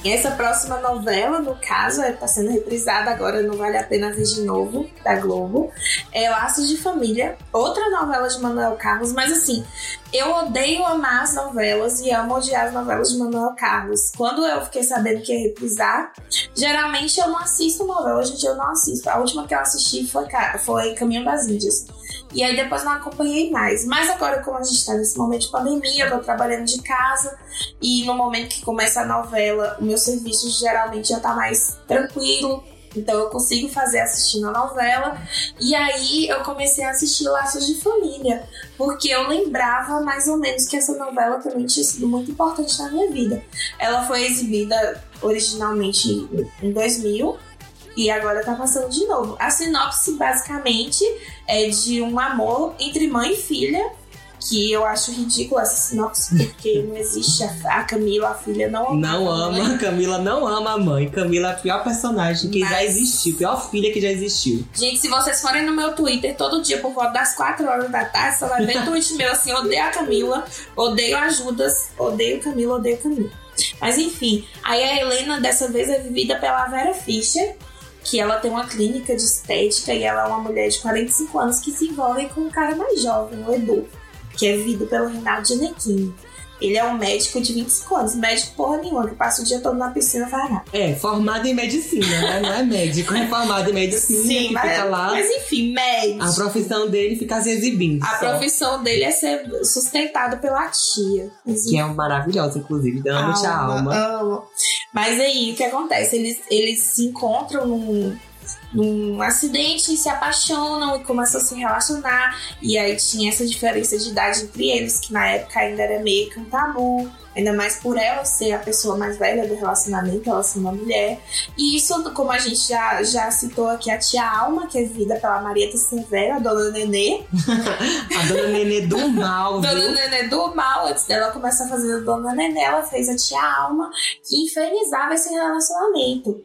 Essa próxima novela, no caso, está sendo reprisada agora, não vale a pena ver de novo, da Globo. É Laços de Família, outra novela de Manuel Carlos, mas assim, eu odeio amar as novelas e amo odiar as novelas de Manuel Carlos. Quando eu fiquei sabendo que ia reprisar, geralmente eu não assisto novela, gente, eu não assisto. A última que eu assisti foi, foi Caminho das Índias. E aí depois não acompanhei mais. Mas agora, como a gente tá nesse momento de pandemia, eu tô trabalhando de casa. E no momento que começa a novela, o meu serviço geralmente já tá mais tranquilo. Então eu consigo fazer assistindo a novela. E aí eu comecei a assistir Laços de Família. Porque eu lembrava mais ou menos que essa novela também tinha sido muito importante na minha vida. Ela foi exibida originalmente em 2000. E agora tá passando de novo. A sinopse, basicamente, é de um amor entre mãe e filha. Que eu acho ridículo essa sinopse, porque não existe a, a Camila, a filha, não ama. Não ama, Camila não ama a mãe. Camila é a pior personagem que Mas- já existiu, pior filha que já existiu. Gente, se vocês forem no meu Twitter todo dia por volta das 4 horas da tarde, você vai ver <laughs> tweet meu assim: odeio a Camila, odeio a Judas, odeio Camila, odeio Camila. Mas enfim, aí a Helena dessa vez é vivida pela Vera Fischer, que ela tem uma clínica de estética e ela é uma mulher de 45 anos que se envolve com um cara mais jovem, o Edu, que é vivido pelo Renato Ginequini. Ele é um médico de 25 anos, médico porra nenhuma, que passa o dia todo na piscina varada. É, formado em medicina, né? Não é médico, é formado em medicina que mas, fica lá. mas enfim, médico. A profissão dele fica se exibindo. A só. profissão dele é ser sustentado pela tia. Que é maravilhosa, inclusive. Amo a alma. amo. Mas aí, o que acontece? Eles, eles se encontram num, num acidente e se apaixonam e começam a se relacionar. E aí tinha essa diferença de idade entre eles, que na época ainda era meio que um tabu. Ainda mais por ela ser a pessoa mais velha do relacionamento, ela ser uma mulher. E isso, como a gente já, já citou aqui, a tia Alma, que é vivida pela Marieta Severo, a dona Nenê. <laughs> A dona Nenê do mal, <laughs> Dona viu? Nenê do mal, antes dela começar a fazer a Dona Nenê, ela fez a tia Alma, que infernizava esse relacionamento.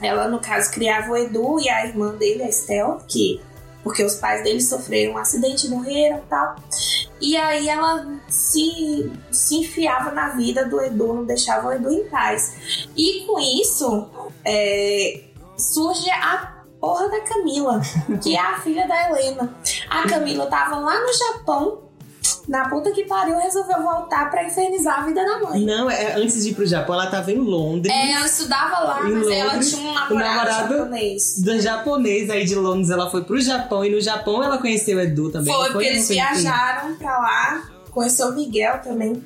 Ela, no caso, criava o Edu e a irmã dele, a Estel, que porque os pais dele sofreram um acidente e morreram e tal. E aí ela se, se enfiava na vida do Edu, não deixava o Edu em paz. E com isso, é, surge a porra da Camila, que é a filha da Helena. A Camila tava lá no Japão, na puta que pariu, resolveu voltar pra infernizar a vida da mãe. Não, é, antes de ir pro Japão, ela tava em Londres. É, ela estudava lá, mas ela Londres, tinha um namorado, namorado japonês. Da japonês aí de Londres, ela foi pro Japão e no Japão ela conheceu o Edu também. Foi, não porque eles foi assim? viajaram pra lá, conheceu o Miguel também.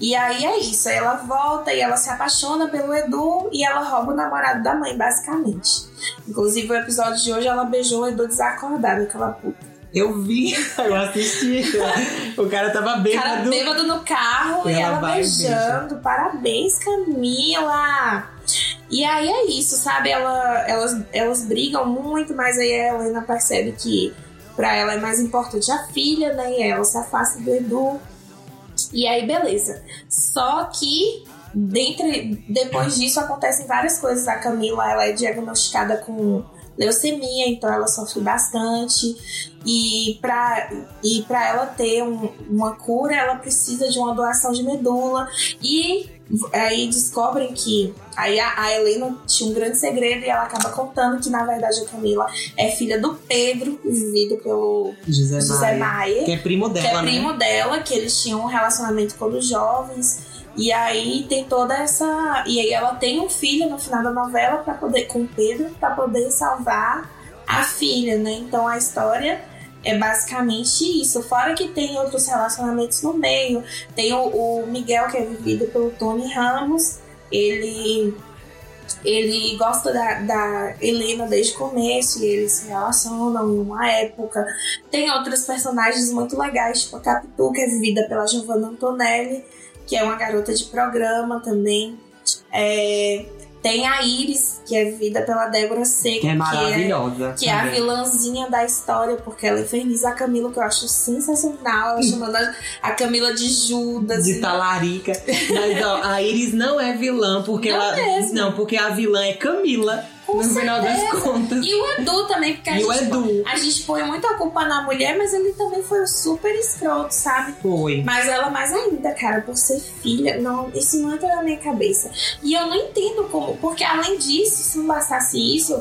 E aí é isso, aí ela volta e ela se apaixona pelo Edu e ela rouba o namorado da mãe, basicamente. Inclusive, o episódio de hoje ela beijou o Edu desacordado, aquela puta. Eu vi, <laughs> eu assisti. o cara tava O cara bêbado. bêbado no carro E ela ela beijando. Parabéns, Camila! E aí é isso, sabe? Ela, elas, elas brigam muito, mas aí a Helena percebe que pra ela é mais importante a filha, né? E ela se afasta do Edu. E aí, beleza. Só que dentre, depois disso acontecem várias coisas. A Camila ela é diagnosticada com leucemia, então ela sofre bastante. E para e pra ela ter um- uma cura, ela precisa de uma doação de medula. E aí descobrem que aí a, a Helena tinha um grande segredo e ela acaba contando que na verdade a Camila é filha do Pedro, vivido pelo José, José Maia, Que é primo dela, que é né? primo dela, que eles tinham um relacionamento quando jovens. E aí tem toda essa. E aí ela tem um filho no final da novela para poder com Pedro para poder salvar a filha, né? Então a história é basicamente isso. Fora que tem outros relacionamentos no meio. Tem o, o Miguel, que é vivido pelo Tony Ramos. Ele ele gosta da, da Helena desde o começo e eles se relacionam em uma época. Tem outros personagens muito legais, tipo a Capitu, que é vivida pela Giovanna Antonelli, que é uma garota de programa também. É, tem a Iris, que é vivida pela Débora Seco, Que é maravilhosa. que é a também. vilãzinha da história, porque ela inferniza a Camila, que eu acho sensacional. Ela chamando a- a Camila de Judas. de e- talarica. Mas ó, a Iris não é vilã, porque Não ela. mesmo. Não, porque a vilã é Camila. Com no final das certeza. contas. E o Edu também, porque a E gente, Edu. a gente põe muita culpa na mulher, mas ele também foi super escroto, sabe? Foi. Mas ela mais ainda, cara, por ser filha, não, isso não entra na minha cabeça. E eu não entendo como, porque além disso, se não bastasse isso,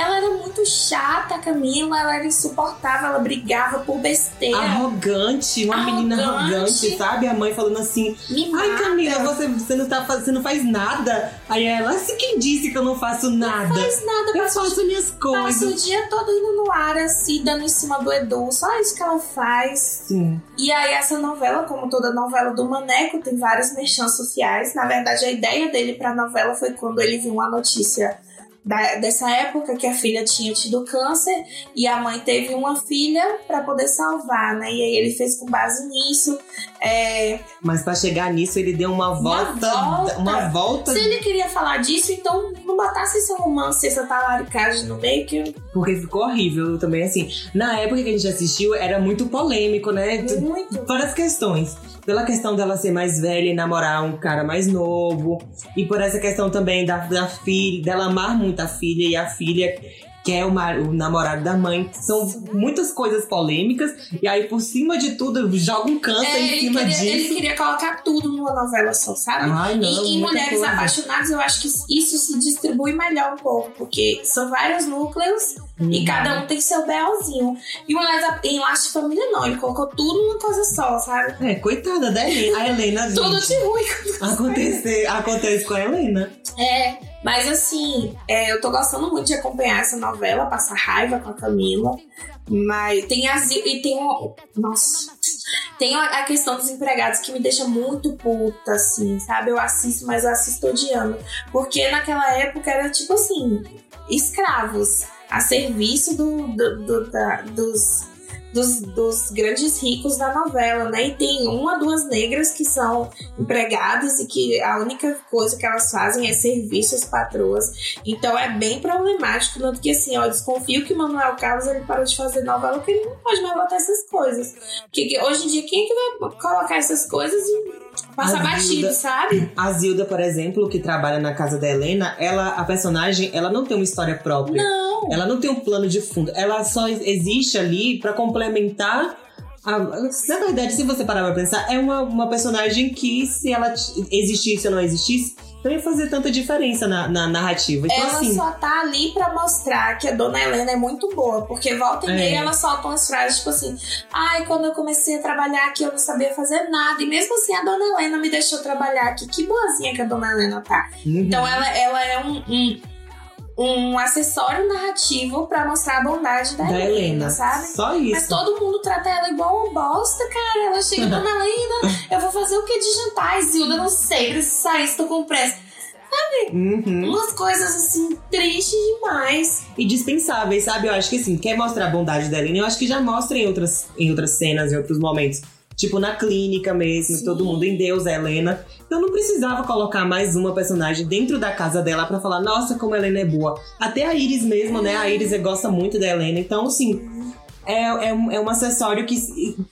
ela era muito chata, a Camila, ela era insuportável, ela brigava por besteira, Arrogante, uma menina Arrogante. arrogante, sabe? A mãe falando assim: me Ai, mata. Camila, você, você, não tá, você não faz nada. Aí ela, assim, quem disse que eu não faço nada? Não faz nada, eu faço minhas passa o coisas. dia todo indo no ar, assim, dando em cima do Edu, só isso que ela faz. Sim. E aí essa novela, como toda novela do Maneco, tem vários merchans sociais. Na verdade, a ideia dele pra novela foi quando ele viu uma notícia da- dessa época que a filha tinha tido câncer e a mãe teve uma filha pra poder salvar, né? E aí ele fez com base nisso. É, Mas pra chegar nisso, ele deu uma Uma volta. volta. Uma volta. se ele queria falar disso, então não botasse esse romance, essa talaricagem no meio que Porque ficou horrível também, assim. Na época que a gente assistiu, era muito polêmico, né? Muito. Várias questões. Pela questão dela ser mais velha e namorar um cara mais novo. E por essa questão também da, da filha, dela amar muito a filha e a filha quer o, mar- o namorado da mãe. São muitas coisas polêmicas. E aí, por cima de tudo, joga um câncer É, em ele, cima queria, ele disso. queria colocar tudo numa novela só, sabe? Ai, não, e em Mulheres coisa. Apaixonadas, eu acho que isso se distribui melhor um pouco, porque são vários núcleos e Uhum. cada um tem seu belzinho. E Mulheres em Laço de Família, não, ele colocou tudo numa coisa só, sabe? É, coitada da Helena. A Helena, gente. Tudo de ruim. Acontece, acontece com a Helena. É, mas assim, é, eu tô gostando muito de acompanhar essa novela, passar raiva com a Camila. Mas tem as. E tem o. Nossa. Tem a questão dos empregados que me deixa muito puta, assim, sabe? Eu assisto, mas eu assisto odiando. Porque naquela época era tipo assim: escravos. a serviço do, do- do- da- dos, dos, dos grandes ricos da novela, né? E tem uma, duas negras que são empregadas e que a única coisa que elas fazem é servir suas patroas. Então é bem problemático, tanto que assim, ó, eu desconfio que o Manuel Carlos ele parou de fazer novela porque ele não pode mais botar essas coisas. Que, que hoje em dia, quem é que vai colocar essas coisas e passar A batido, Zilda- sabe? A Zilda, por exemplo, que trabalha na casa da Helena, ela, a personagem, ela não tem uma história própria. Não. Ela não tem um plano de fundo. Ela só existe ali pra complementar. a- na verdade, se você parar pra pensar, é uma, uma personagem que, se ela existisse ou não existisse, não ia fazer tanta diferença na, na narrativa. Então, ela assim. só tá ali pra mostrar que a dona Helena é muito boa, porque volta e É. meia ela solta umas frases tipo assim: ai, quando eu comecei a trabalhar aqui eu não sabia fazer nada, e mesmo assim a dona Helena me deixou trabalhar aqui. Que boazinha que a dona Helena tá. uhum. Então ela, ela é um, um, um acessório narrativo pra mostrar a bondade da, da Helena, Helena. sabe? Só Mas isso. todo mundo trata ela igual uma bosta, cara. Ela chega, dona Helena, eu vou fazer o que de jantar? Zilda, não sei, preciso sair, estou com pressa. Uhum. Umas coisas assim, tristes demais. E dispensáveis, sabe? Eu acho que assim, quer mostrar a bondade da Helena, eu acho que já mostra em outras, em outras cenas, em outros momentos. Tipo na clínica mesmo, Sim. todo mundo em Deus, a Helena. Então não precisava colocar mais uma personagem dentro da casa dela pra falar, nossa, como a Helena é boa. Até a Iris mesmo, né? A Iris gosta muito da Helena. Então, assim, é, é, um, é um acessório que,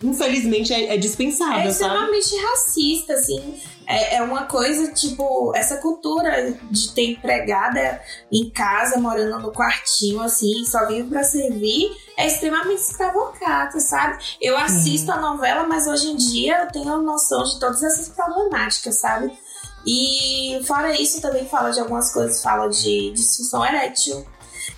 infelizmente, é, é dispensável, É sabe? extremamente racista, assim. É, é uma coisa, tipo, essa cultura de ter empregada em casa, morando no quartinho, assim, só vive pra servir, é extremamente escravocrata, sabe? Eu assisto a novela, mas hoje em dia eu tenho noção de todas essas problemáticas, sabe? E fora isso, também fala de algumas coisas, fala de disfunção erétil.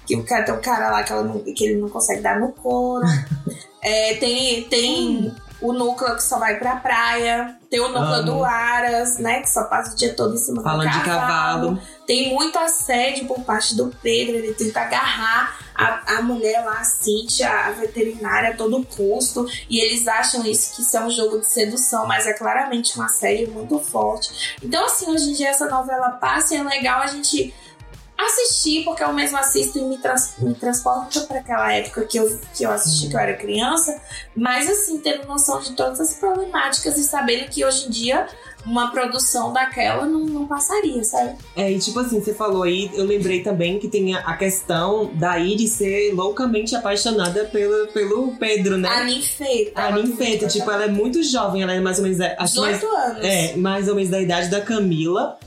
Que o cara tem um cara lá que, ela não- que ele não consegue dar no couro. <laughs> É, tem, tem o núcleo que só vai pra praia. Tem o núcleo Amo. do Aras, né? Que só passa o dia todo em cima Falando do de cavalo. cavalo. Tem muito assédio por parte do Pedro. Ele tenta agarrar a, a mulher lá, a Cintia, a veterinária, a todo custo. E eles acham isso que isso é um jogo de sedução, mas é claramente um assédio muito forte. Então, assim, hoje em dia essa novela passa e é legal a gente assistir, porque eu mesmo assisto e me, trans, me transporta para aquela época que eu, que eu assisti, que eu era criança, mas assim, tendo noção de todas as problemáticas e sabendo que hoje em dia uma produção daquela não, não passaria, sabe? É, e tipo assim, você falou aí, eu lembrei também que tem a, questão da Iris ser loucamente apaixonada pelo, pelo Pedro, né? A ninfeta. A ninfeta, tipo, ela é muito jovem, ela é mais ou menos. Acho mais, 18 anos. é, mais ou menos da idade da Camila.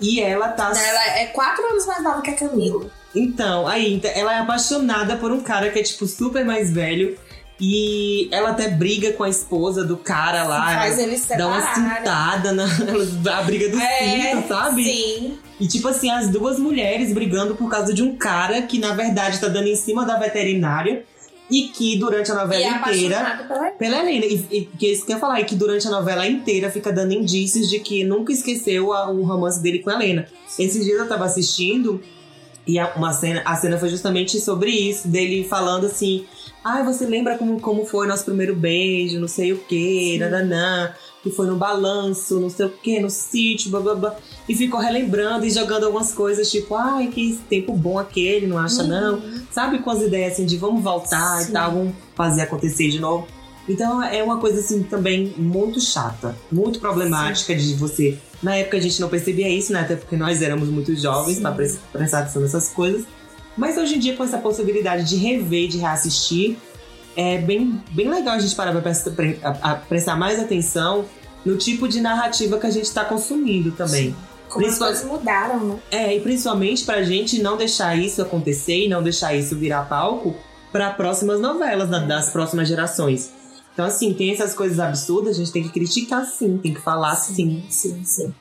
E ela tá. Ela é 4 anos mais nova que a Camila. Então, aí, então, ela é apaixonada por um cara que é, tipo, super mais velho. E ela até briga com a esposa do cara lá. faz ela eles dá uma separarem. cintada na <laughs> a briga do É, cinto, sabe? Sim. E tipo assim, as duas mulheres brigando por causa de um cara que na verdade tá dando em cima da veterinária e que durante a novela é inteira. pela Pela Helena, e, e que isso que eu ia falar, e que durante a novela inteira fica dando indícios de que nunca esqueceu a- o romance dele com a Helena. Esses dias eu tava assistindo e a, uma cena, a cena foi justamente sobre isso, dele falando assim: Ai, você lembra como, como foi nosso primeiro beijo, não sei o que, nananã, que foi no balanço, não sei o que, no sítio, blá blá blá. E ficou relembrando e jogando algumas coisas, tipo, ai, que tempo bom aquele, não acha não? Sabe, com as ideias assim de vamos voltar Sim. e tal, vamos fazer acontecer de novo. Então é uma coisa assim também muito chata, muito problemática de você. Na época a gente não percebia isso, né? Até porque nós éramos muito jovens Sim. pre- prestar atenção nessas coisas. Mas hoje em dia, com essa possibilidade de rever, de reassistir, é bem, bem legal a gente parar pra prestar, mais atenção no tipo de narrativa que a gente tá consumindo também. Como as Principal- coisas mudaram, né? É, e principalmente pra gente não deixar isso acontecer e não deixar isso virar palco para próximas novelas da- das próximas gerações. Então, assim, tem essas coisas absurdas, a gente tem que criticar sim, tem que falar sim. Sim, sim.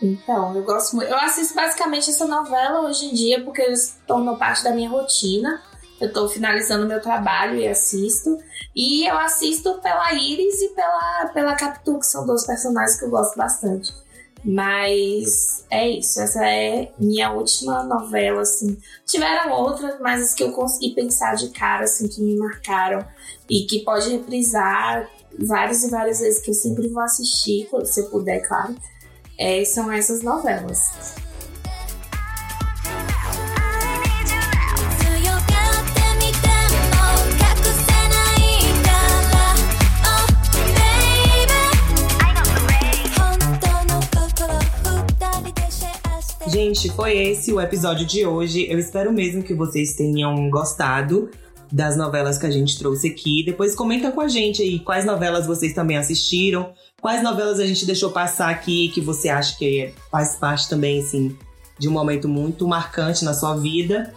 Então, eu gosto muito. Eu assisto basicamente essa novela hoje em dia porque eles tornam parte da minha rotina. Eu tô finalizando meu trabalho e assisto. E eu assisto pela Iris e pela, pela Capitu, que são dois personagens que eu gosto bastante. Mas é isso, essa é minha última novela, assim. Tiveram outras, mas as que eu consegui pensar de cara, assim, que me marcaram e que pode reprisar várias e várias vezes, que eu sempre vou assistir, se eu puder, claro. É, são essas novelas. Gente, foi esse o episódio de hoje. Eu espero mesmo que vocês tenham gostado das novelas que a gente trouxe aqui. Depois comenta com a gente aí quais novelas vocês também assistiram, quais novelas a gente deixou passar aqui que você acha que faz parte também, assim, de um momento muito marcante na sua vida.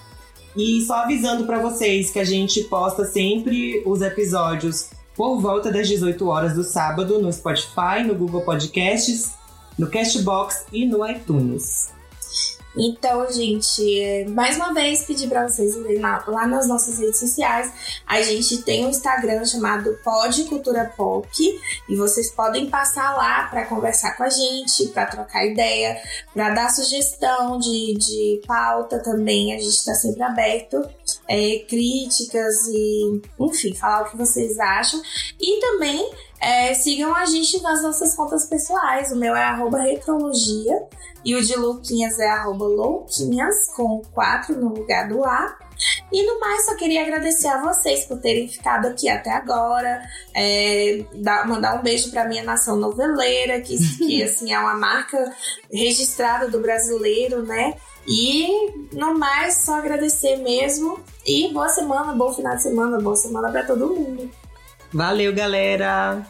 E só avisando para vocês que a gente posta sempre os episódios por volta das 18 horas do sábado no Spotify, no Google Podcasts, no Castbox e no iTunes. Então, gente, mais uma vez pedir para vocês irem lá, lá nas nossas redes sociais. A gente tem um Instagram chamado Pod Cultura Pop e vocês podem passar lá para conversar com a gente, para trocar ideia, para dar sugestão de, de pauta também. A gente está sempre aberto, é, críticas e, enfim, falar o que vocês acham. E também é, sigam a gente nas nossas contas pessoais. O meu é arroba retrologia e o de Louquinhas é arroba louquinhas, com 4 no lugar do A. E no mais, só queria agradecer a vocês por terem ficado aqui até agora. É, dar, mandar um beijo para minha nação noveleira, que, que <laughs> assim, é uma marca registrada do brasileiro, né? E no mais, só agradecer mesmo. E boa semana, bom final de semana, boa semana para todo mundo. Valeu, galera!